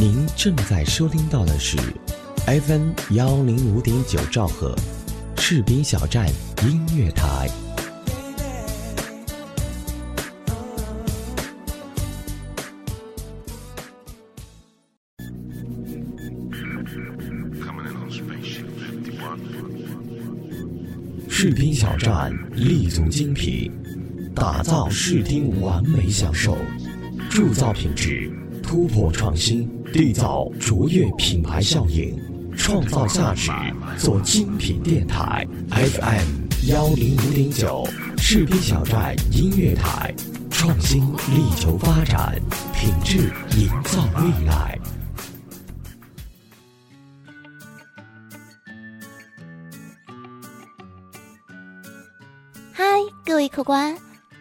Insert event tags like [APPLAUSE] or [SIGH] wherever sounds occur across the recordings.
您正在收听到的是 FM 幺零五点九兆赫，士兵小站音乐台。士兵小站立足精品，打造视听完美享受，铸造品质，突破创新，缔造卓越品牌效应，创造价值，做精品电台。FM 幺零五点九，士兵小站音乐台，创新力求发展，品质营造未来。嗨，各位客官，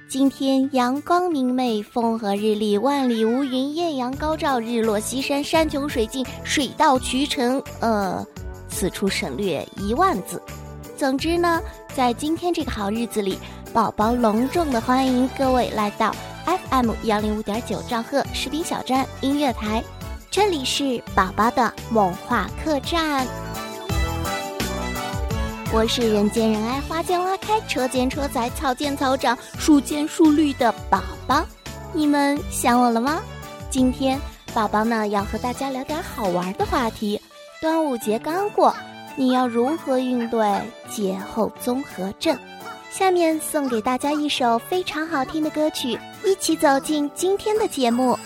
今天阳光明媚，风和日丽，万里无云，艳阳高照，日落西山，山穷水尽，水到渠成。呃，此处省略一万字。总之呢，在今天这个好日子里，宝宝隆重的欢迎各位来到 FM 幺零五点九兆赫士兵小站音乐台，这里是宝宝的梦话客栈。我是人见人爱、花见花开、车见车载、草见草长、树见树绿的宝宝，你们想我了吗？今天宝宝呢要和大家聊点好玩的话题。端午节刚过，你要如何应对节后综合症？下面送给大家一首非常好听的歌曲，一起走进今天的节目。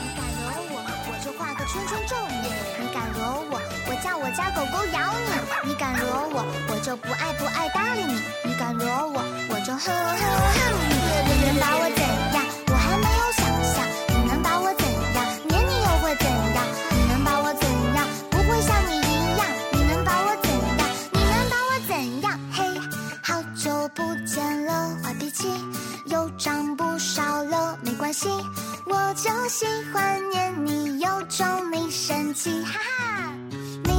你敢惹我，我就画个圈圈咒你；你敢惹我，我叫我家狗狗咬你。敢惹我，我就不爱不爱搭理你；你敢惹我，我就恨恨恨你。你能把我怎样？我还没有想象。你能把我怎样？黏你又会怎样？你能把我怎样？不会像你一样。你能把我怎样？你能把我怎样？嘿，好久不见了，坏脾气又长不少了，没关系，我就喜欢黏你，有种你生气，哈哈。你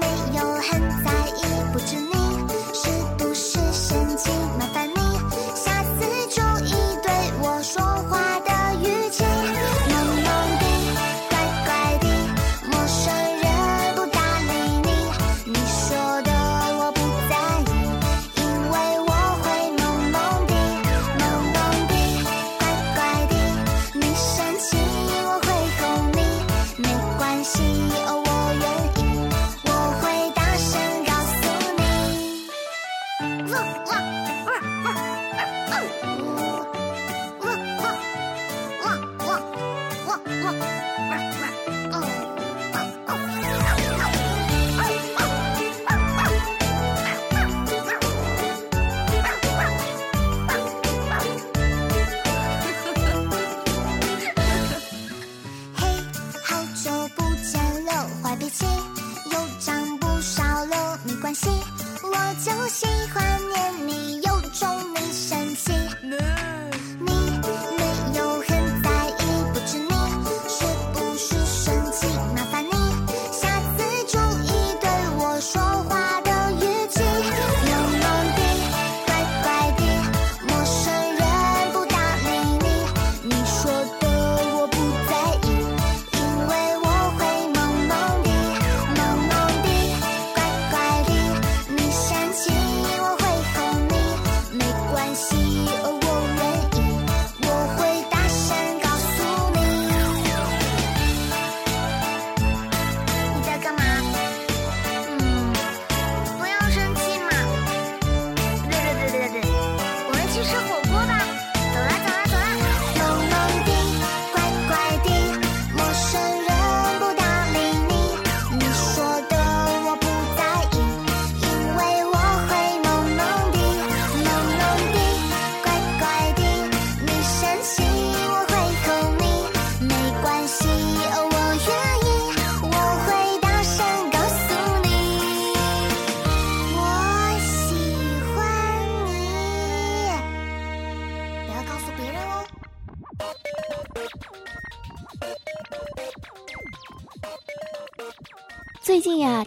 没有很在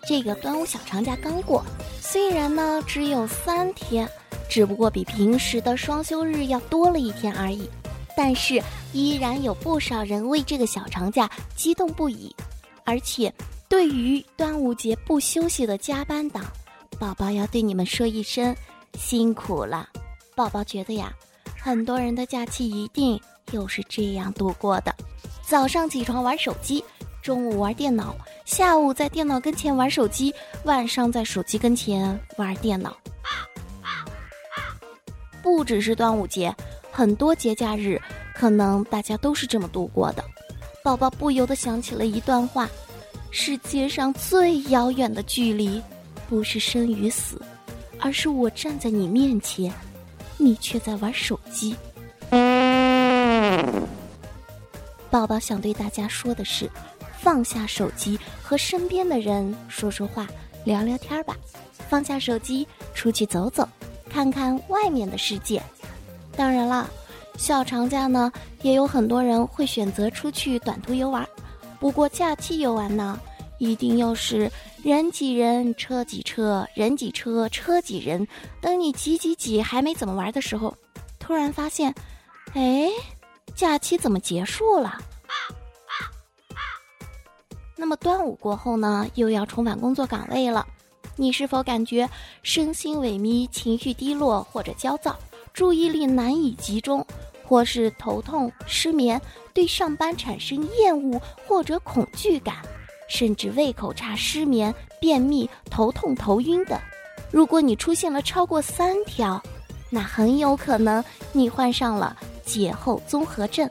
这个端午小长假刚过，虽然呢只有三天，只不过比平时的双休日要多了一天而已。但是依然有不少人为这个小长假激动不已。而且，对于端午节不休息的加班党，宝宝要对你们说一声辛苦了。宝宝觉得呀，很多人的假期一定又是这样度过的：早上起床玩手机，中午玩电脑，下午在电脑跟前玩手机，晚上在手机跟前玩电脑。不只是端午节，很多节假日，可能大家都是这么度过的。宝宝不由得想起了一段话：世界上最遥远的距离，不是生与死，而是我站在你面前，你却在玩手机。宝宝想对大家说的是：放下手机，和身边的人说说话，聊聊天吧。放下手机，出去走走。看看外面的世界，当然了，小长假呢，也有很多人会选择出去短途游玩。不过假期游玩呢，一定要是人挤人，车挤车，人挤车，车挤人。等你挤挤挤还没怎么玩的时候，突然发现，哎，假期怎么结束了？那么端午过后呢，又要重返工作岗位了。你是否感觉身心萎靡、情绪低落或者焦躁、注意力难以集中，或是头痛、失眠，对上班产生厌恶或者恐惧感，甚至胃口差、失眠、便秘、头痛、头晕等？如果你出现了超过三条，那很有可能你患上了节后综合症。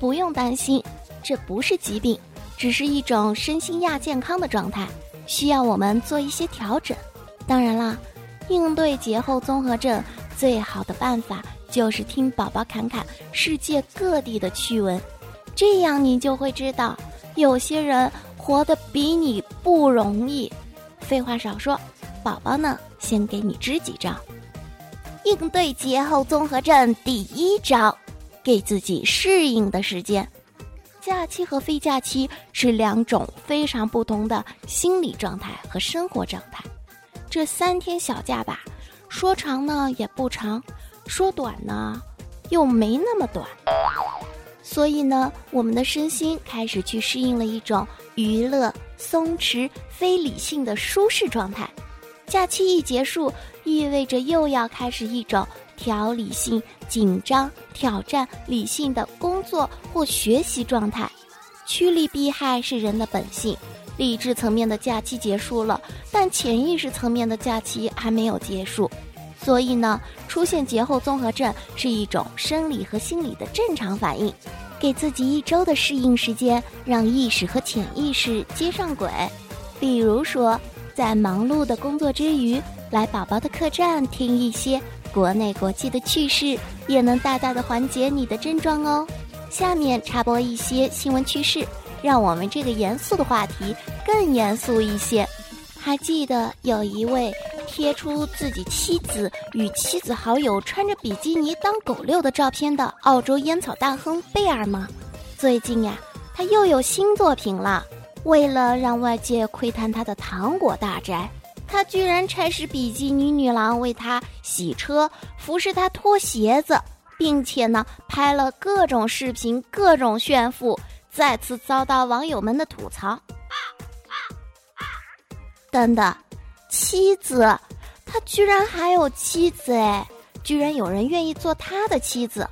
不用担心，这不是疾病。只是一种身心亚健康的状态，需要我们做一些调整。当然啦，应对节后综合症最好的办法就是听宝宝侃侃世界各地的趣闻，这样你就会知道有些人活得比你不容易。废话少说，宝宝呢先给你支几招，应对节后综合症第一招，给自己适应的时间。假期和非假期是两种非常不同的心理状态和生活状态。这三天小假吧，说长呢也不长，说短呢又没那么短。所以呢，我们的身心开始去适应了一种娱乐、松弛、非理性的舒适状态。假期一结束，意味着又要开始一种。调理性、紧张、挑战、理性的工作或学习状态，趋利避害是人的本性。理智层面的假期结束了，但潜意识层面的假期还没有结束。所以呢，出现节后综合症是一种生理和心理的正常反应。给自己一周的适应时间，让意识和潜意识接上轨。比如说，在忙碌的工作之余，来宝宝的客栈听一些。国内国际的趣事也能大大的缓解你的症状哦。下面插播一些新闻趣事，让我们这个严肃的话题更严肃一些。还记得有一位贴出自己妻子与妻子好友穿着比基尼当狗遛的照片的澳洲烟草大亨贝尔吗？最近呀，他又有新作品了。为了让外界窥探他的糖果大宅。他居然差使比基尼女郎为他洗车、服侍他脱鞋子，并且呢拍了各种视频、各种炫富，再次遭到网友们的吐槽。等等，妻子，他居然还有妻子哎！居然有人愿意做他的妻子。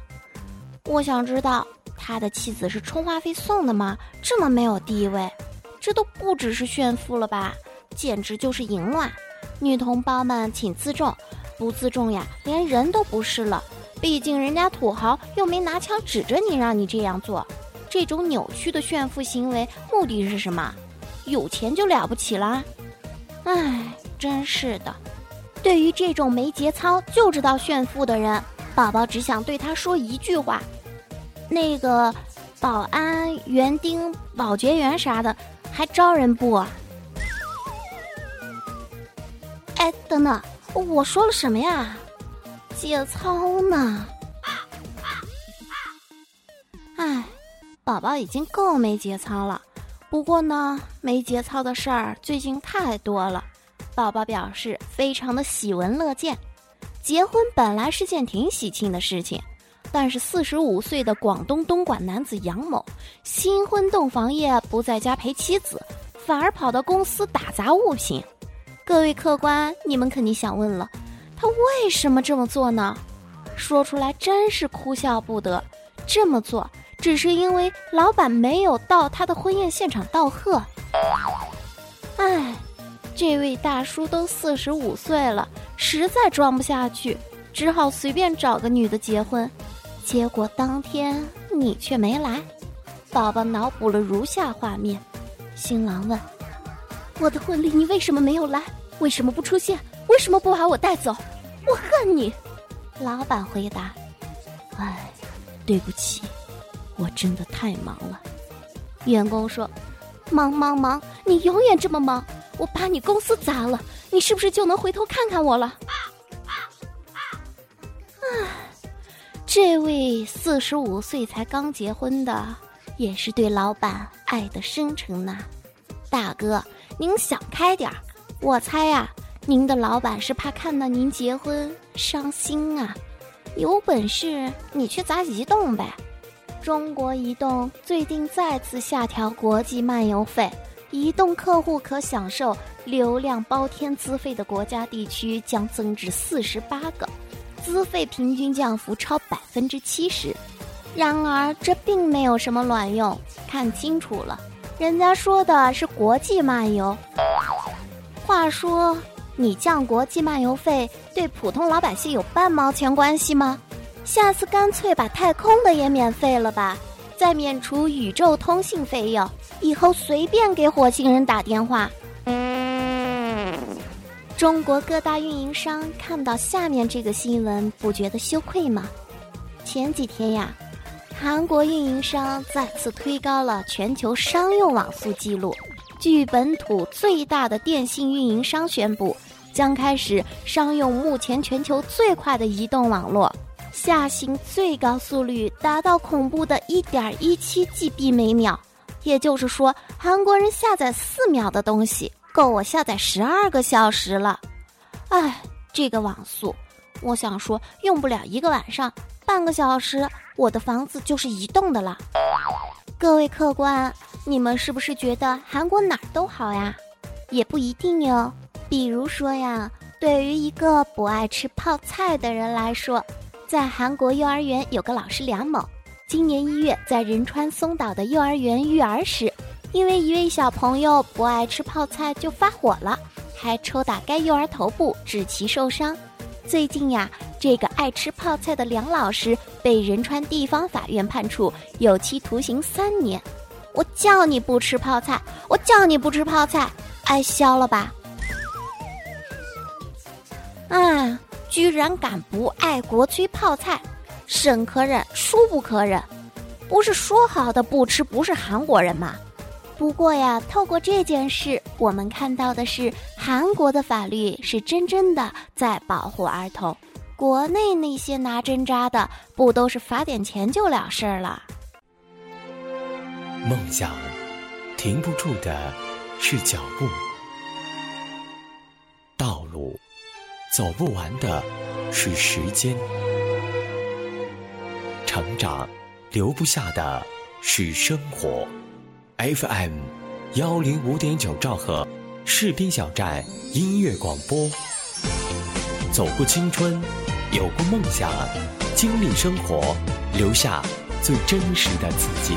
我想知道他的妻子是充话费送的吗？这么没有地位，这都不只是炫富了吧？简直就是淫乱！女同胞们请自重，不自重呀，连人都不是了。毕竟人家土豪又没拿枪指着你让你这样做，这种扭曲的炫富行为目的是什么？有钱就了不起啦？唉，真是的。对于这种没节操就知道炫富的人，宝宝只想对他说一句话：那个保安、园丁、保洁员啥的，还招人不？哎，等等，我说了什么呀？节操呢？哎，宝宝已经够没节操了。不过呢，没节操的事儿最近太多了。宝宝表示非常的喜闻乐见。结婚本来是件挺喜庆的事情，但是四十五岁的广东东莞男子杨某，新婚洞房夜不在家陪妻子，反而跑到公司打砸物品。各位客官，你们肯定想问了，他为什么这么做呢？说出来真是哭笑不得。这么做只是因为老板没有到他的婚宴现场道贺。唉，这位大叔都四十五岁了，实在装不下去，只好随便找个女的结婚。结果当天你却没来，宝宝脑补了如下画面：新郎问。我的婚礼你为什么没有来？为什么不出现？为什么不把我带走？我恨你！老板回答：“哎，对不起，我真的太忙了。”员工说：“忙忙忙，你永远这么忙，我把你公司砸了，你是不是就能回头看看我了？”唉，这位四十五岁才刚结婚的，也是对老板爱的深沉呐，大哥。您想开点儿，我猜呀，您的老板是怕看到您结婚伤心啊。有本事你去砸移动呗！中国移动最近再次下调国际漫游费，移动客户可享受流量包天资费的国家地区将增至四十八个，资费平均降幅超百分之七十。然而这并没有什么卵用，看清楚了。人家说的是国际漫游。话说，你降国际漫游费对普通老百姓有半毛钱关系吗？下次干脆把太空的也免费了吧，再免除宇宙通信费用，以后随便给火星人打电话。中国各大运营商看到下面这个新闻，不觉得羞愧吗？前几天呀。韩国运营商再次推高了全球商用网速记录。据本土最大的电信运营商宣布，将开始商用目前全球最快的移动网络，下行最高速率达到恐怖的一点一七 G/B 每秒。也就是说，韩国人下载四秒的东西，够我下载十二个小时了。哎，这个网速，我想说用不了一个晚上，半个小时。我的房子就是移动的了。各位客官，你们是不是觉得韩国哪儿都好呀？也不一定哟。比如说呀，对于一个不爱吃泡菜的人来说，在韩国幼儿园有个老师梁某，今年一月在仁川松岛的幼儿园育儿时，因为一位小朋友不爱吃泡菜就发火了，还抽打该幼儿头部，致其受伤。最近呀。这个爱吃泡菜的梁老师被仁川地方法院判处有期徒刑三年。我叫你不吃泡菜，我叫你不吃泡菜，挨削了吧！啊，居然敢不爱国催泡菜，忍可忍，孰不可忍？不是说好的不吃不是韩国人吗？不过呀，透过这件事，我们看到的是韩国的法律是真正的在保护儿童。国内那些拿针扎的，不都是罚点钱就了事儿了？梦想停不住的是脚步，道路走不完的是时间，成长留不下的是生活。FM 幺零五点九兆赫士兵小站音乐广播，走过青春。有过梦想，经历生活，留下最真实的自己。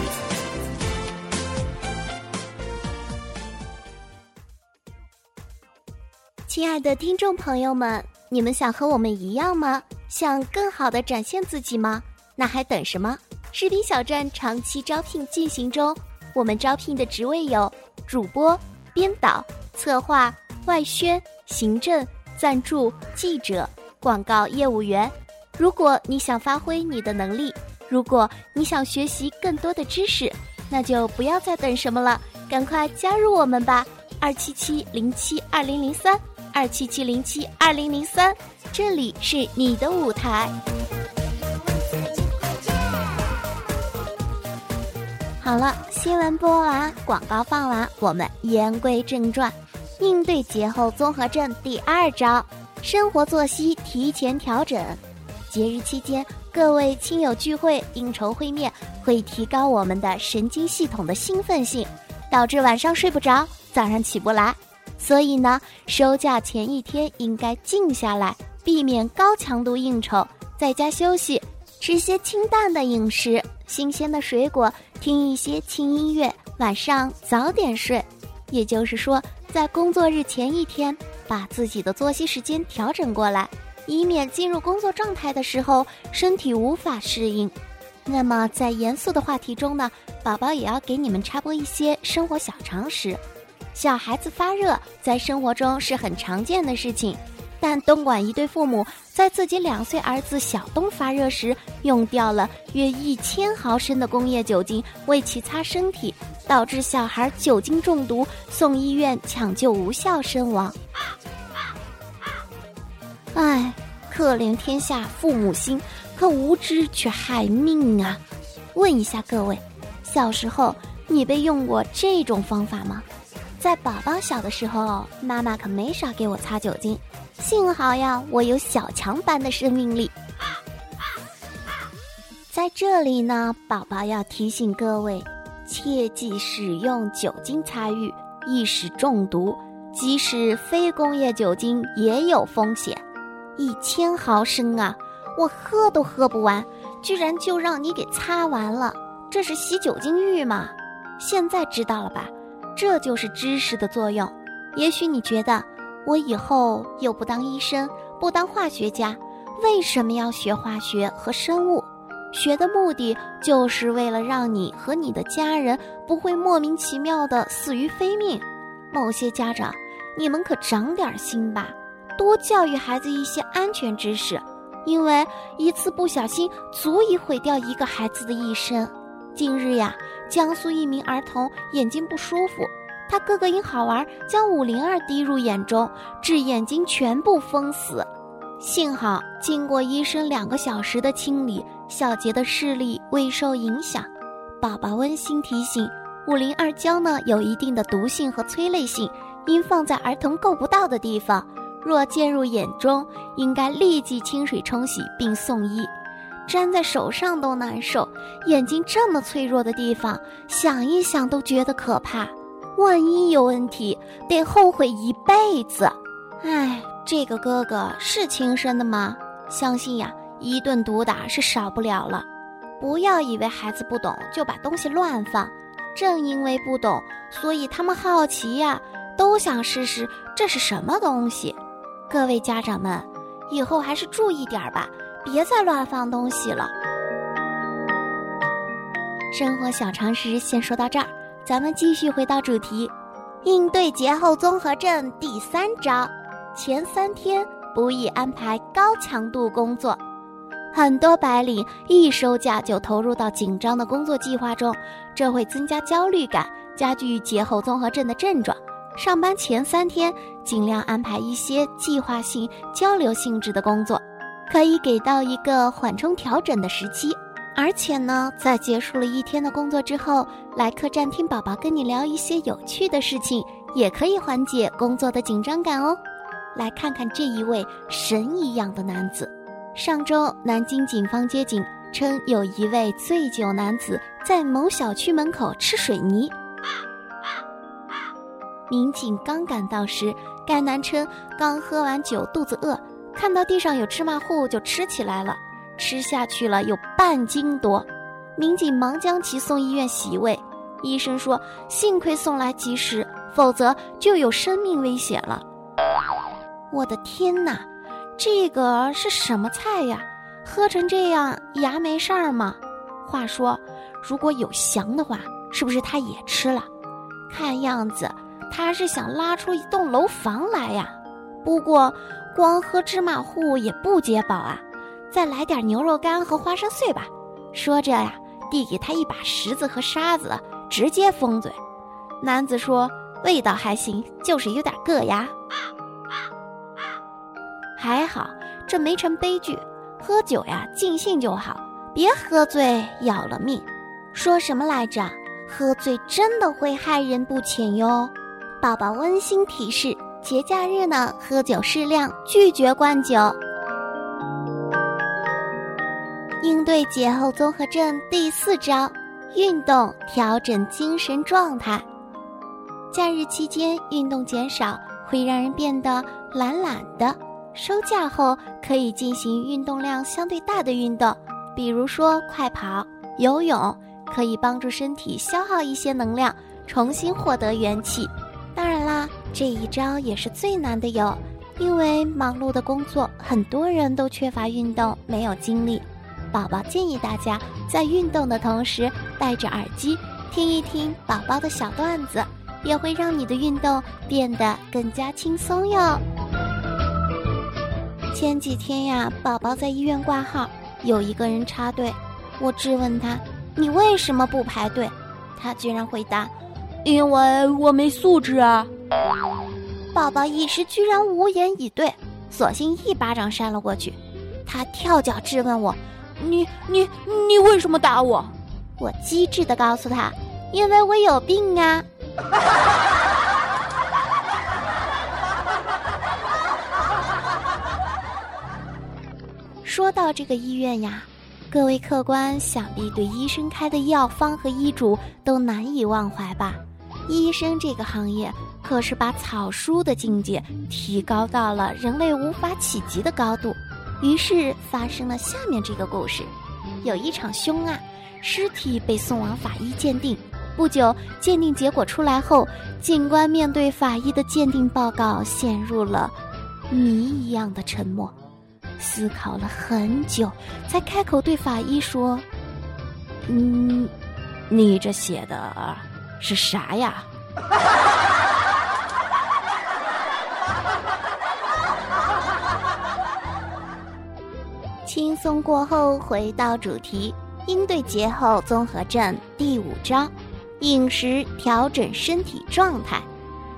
亲爱的听众朋友们，你们想和我们一样吗？想更好的展现自己吗？那还等什么？视频小站长期招聘进行中，我们招聘的职位有主播、编导、策划、外宣、行政、赞助、记者。广告业务员，如果你想发挥你的能力，如果你想学习更多的知识，那就不要再等什么了，赶快加入我们吧！二七七零七二零零三，二七七零七二零零三，这里是你的舞台。好了，新闻播完，广告放完，我们言归正传，应对节后综合症第二招。生活作息提前调整，节日期间各位亲友聚会、应酬会面，会提高我们的神经系统的兴奋性，导致晚上睡不着，早上起不来。所以呢，收假前一天应该静下来，避免高强度应酬，在家休息，吃些清淡的饮食，新鲜的水果，听一些轻音乐，晚上早点睡。也就是说，在工作日前一天，把自己的作息时间调整过来，以免进入工作状态的时候身体无法适应。那么，在严肃的话题中呢，宝宝也要给你们插播一些生活小常识。小孩子发热在生活中是很常见的事情，但东莞一对父母在自己两岁儿子小东发热时，用掉了约一千毫升的工业酒精为其擦身体，导致小孩酒精中毒，送医院抢救无效身亡。唉，可怜天下父母心，可无知却害命啊！问一下各位，小时候你被用过这种方法吗？在宝宝小的时候，妈妈可没少给我擦酒精。幸好呀，我有小强般的生命力。在这里呢，宝宝要提醒各位，切忌使用酒精擦浴，易使中毒。即使非工业酒精也有风险。一千毫升啊，我喝都喝不完，居然就让你给擦完了，这是洗酒精浴吗？现在知道了吧？这就是知识的作用。也许你觉得我以后又不当医生，不当化学家，为什么要学化学和生物？学的目的就是为了让你和你的家人不会莫名其妙的死于非命。某些家长，你们可长点心吧，多教育孩子一些安全知识，因为一次不小心足以毁掉一个孩子的一生。近日呀。江苏一名儿童眼睛不舒服，他哥哥因好玩将五零二滴入眼中，致眼睛全部封死。幸好经过医生两个小时的清理，小杰的视力未受影响。宝宝温馨提醒：五零二胶呢有一定的毒性和催泪性，应放在儿童够不到的地方。若溅入眼中，应该立即清水冲洗并送医。粘在手上都难受，眼睛这么脆弱的地方，想一想都觉得可怕。万一有问题，得后悔一辈子。唉，这个哥哥是亲生的吗？相信呀，一顿毒打是少不了了。不要以为孩子不懂就把东西乱放，正因为不懂，所以他们好奇呀，都想试试这是什么东西。各位家长们，以后还是注意点吧。别再乱放东西了。生活小常识先说到这儿，咱们继续回到主题，应对节后综合症第三招：前三天不宜安排高强度工作。很多白领一收假就投入到紧张的工作计划中，这会增加焦虑感，加剧节后综合症的症状。上班前三天尽量安排一些计划性、交流性质的工作。可以给到一个缓冲调整的时期，而且呢，在结束了一天的工作之后，来客栈听宝宝跟你聊一些有趣的事情，也可以缓解工作的紧张感哦。来看看这一位神一样的男子。上周，南京警方接警称，有一位醉酒男子在某小区门口吃水泥。民警刚赶到时，该男称刚喝完酒，肚子饿。看到地上有芝麻糊就吃起来了，吃下去了有半斤多，民警忙将其送医院洗胃。医生说，幸亏送来及时，否则就有生命危险了。我的天哪，这个是什么菜呀？喝成这样牙没事儿吗？话说，如果有翔的话，是不是他也吃了？看样子他是想拉出一栋楼房来呀。不过。光喝芝麻糊也不解饱啊，再来点牛肉干和花生碎吧。说着呀，递给他一把石子和沙子，直接封嘴。男子说：“味道还行，就是有点硌牙。”还好，这没成悲剧。喝酒呀，尽兴就好，别喝醉要了命。说什么来着？喝醉真的会害人不浅哟。宝宝温馨提示。节假日呢，喝酒适量，拒绝灌酒。对节后综合症第四招：运动调整精神状态。假日期间运动减少，会让人变得懒懒的。收假后可以进行运动量相对大的运动，比如说快跑、游泳，可以帮助身体消耗一些能量，重新获得元气。当然啦，这一招也是最难的哟，因为忙碌的工作，很多人都缺乏运动，没有精力。宝宝建议大家在运动的同时戴着耳机，听一听宝宝的小段子，也会让你的运动变得更加轻松哟。前几天呀，宝宝在医院挂号，有一个人插队。我质问他：“你为什么不排队？”他居然回答：“因为我没素质啊！”宝宝一时居然无言以对，索性一巴掌扇了过去。他跳脚质问我：“你你你为什么打我？”我机智的告诉他：“因为我有病啊！” [LAUGHS] 说到这个医院呀，各位客官想必对医生开的药方和医嘱都难以忘怀吧？医生这个行业可是把草书的境界提高到了人类无法企及的高度。于是发生了下面这个故事：有一场凶案，尸体被送往法医鉴定。不久，鉴定结果出来后，警官面对法医的鉴定报告，陷入了谜一样的沉默。思考了很久，才开口对法医说：“嗯，你这写的是啥呀？”轻松过后，回到主题，应对节后综合症第五招：饮食调整身体状态。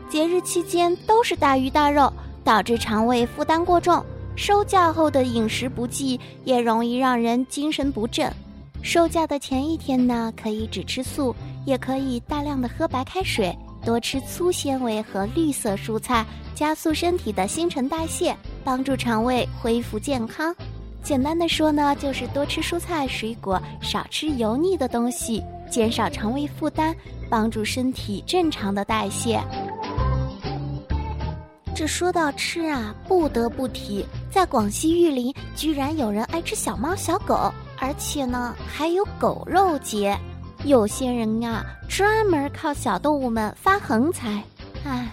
节日期间都是大鱼大肉，导致肠胃负担过重。收假后的饮食不济也容易让人精神不振。收假的前一天呢，可以只吃素，也可以大量的喝白开水，多吃粗纤维和绿色蔬菜，加速身体的新陈代谢，帮助肠胃恢复健康。简单的说呢，就是多吃蔬菜水果，少吃油腻的东西，减少肠胃负担，帮助身体正常的代谢。这说到吃啊，不得不提，在广西玉林居然有人爱吃小猫小狗，而且呢还有狗肉节。有些人呀，专门靠小动物们发横财。唉，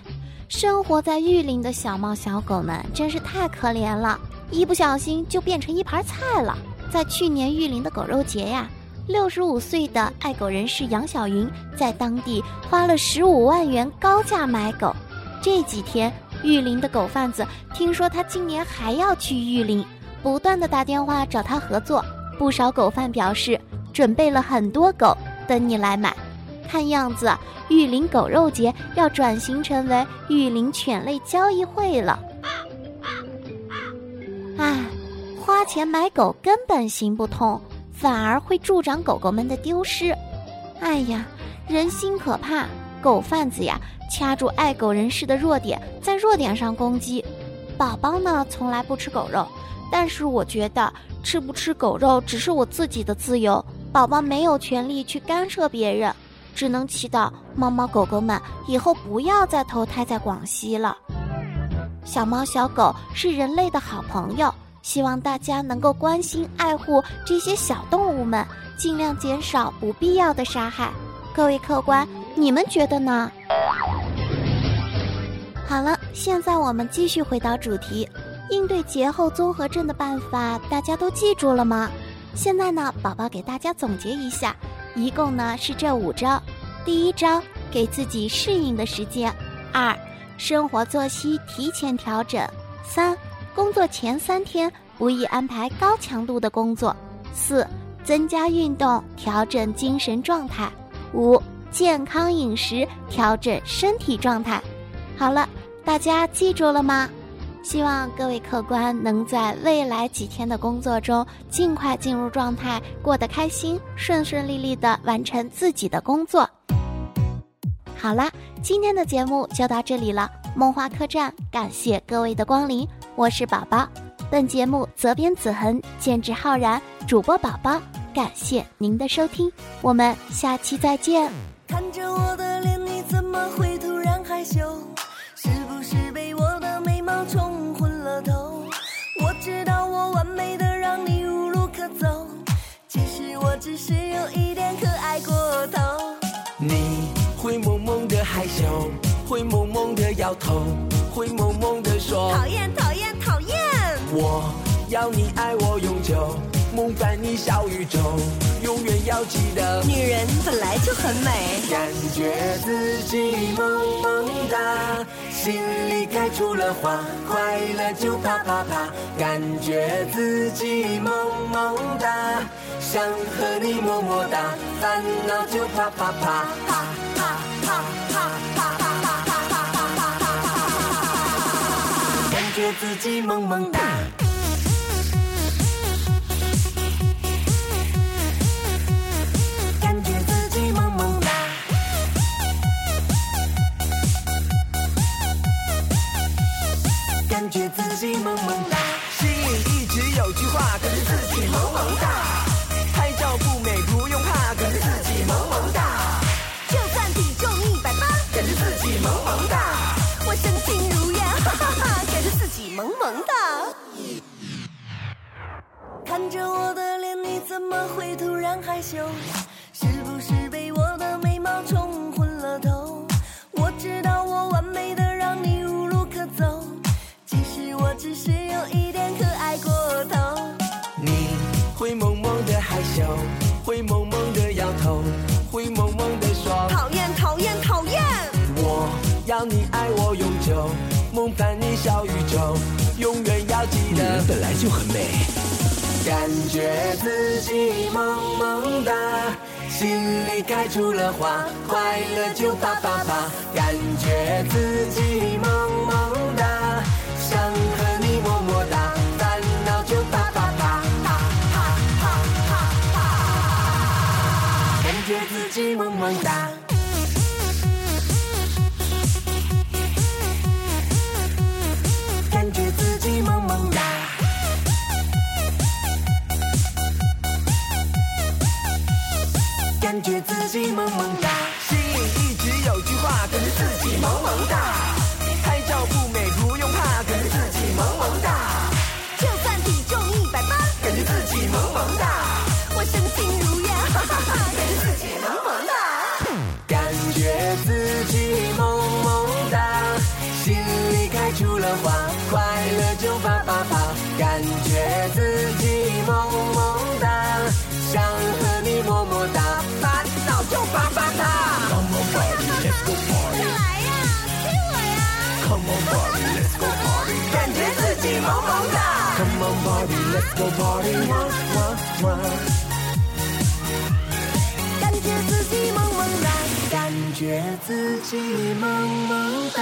生活在玉林的小猫小狗们真是太可怜了，一不小心就变成一盘菜了。在去年玉林的狗肉节呀，六十五岁的爱狗人士杨小云在当地花了十五万元高价买狗，这几天。玉林的狗贩子听说他今年还要去玉林，不断的打电话找他合作。不少狗贩表示准备了很多狗等你来买。看样子，玉林狗肉节要转型成为玉林犬类交易会了。钱买狗根本行不通，反而会助长狗狗们的丢失。哎呀，人心可怕，狗贩子呀！掐住爱狗人士的弱点，在弱点上攻击。宝宝呢，从来不吃狗肉，但是我觉得吃不吃狗肉只是我自己的自由，宝宝没有权利去干涉别人。只能祈祷猫猫狗狗们以后不要再投胎在广西了。小猫小狗是人类的好朋友，希望大家能够关心爱护这些小动物们，尽量减少不必要的杀害。各位客官，你们觉得呢？好了，现在我们继续回到主题，应对节后综合症的办法，大家都记住了吗？现在呢，宝宝给大家总结一下，一共呢是这五招：第一招，给自己适应的时间；二，生活作息提前调整；三，工作前三天不宜安排高强度的工作；四，增加运动调整精神状态；五，健康饮食调整身体状态。好了，大家记住了吗？希望各位客官能在未来几天的工作中尽快进入状态，过得开心，顺顺利利的完成自己的工作。好啦，今天的节目就到这里了。梦话客栈感谢各位的光临，我是宝宝。本节目责编子恒，监制浩然，主播宝宝，感谢您的收听，我们下期再见。看着我的脸，你怎么会突然害羞？是不是被我的美貌冲昏了头？我知道我完美的让你无路可走，其实我只是有一点可爱过头。你会萌萌的害羞，会萌萌的摇头，会萌萌的说，讨厌讨厌讨厌！我要你爱我永久，梦幻你小宇宙，永远要记得。女人本来就很美。感觉自己萌萌哒，心里开出了花，快乐就啪啪啪。感觉自己萌萌哒，想和你么么哒，烦恼就啪啪啪啪啪啪。感觉自己萌萌哒。感觉自己萌萌哒。感觉自己萌萌哒，心里一直有句话，感觉自己萌萌哒。害羞？是不是被我的美貌冲感觉自己萌萌哒心里开出了花快乐就啪啪啪感觉自己萌萌哒想和你么么哒烦恼就啪啪啪啪啪啪啪啪感觉自己萌萌哒感觉自己萌萌哒，心里一直有句话，感觉自己萌萌哒。拍照不美不用怕，感觉自己萌萌哒。就算体重一百八，感觉自己萌萌哒。我身轻如燕，哈哈哈，感觉自己萌萌哒。感觉自己萌萌哒，心里开出了花，快乐就啪啪啪。感觉自萌萌哒。Come on body, let's go party. 哇哇哇。感觉自己萌萌哒，感觉自己萌萌哒。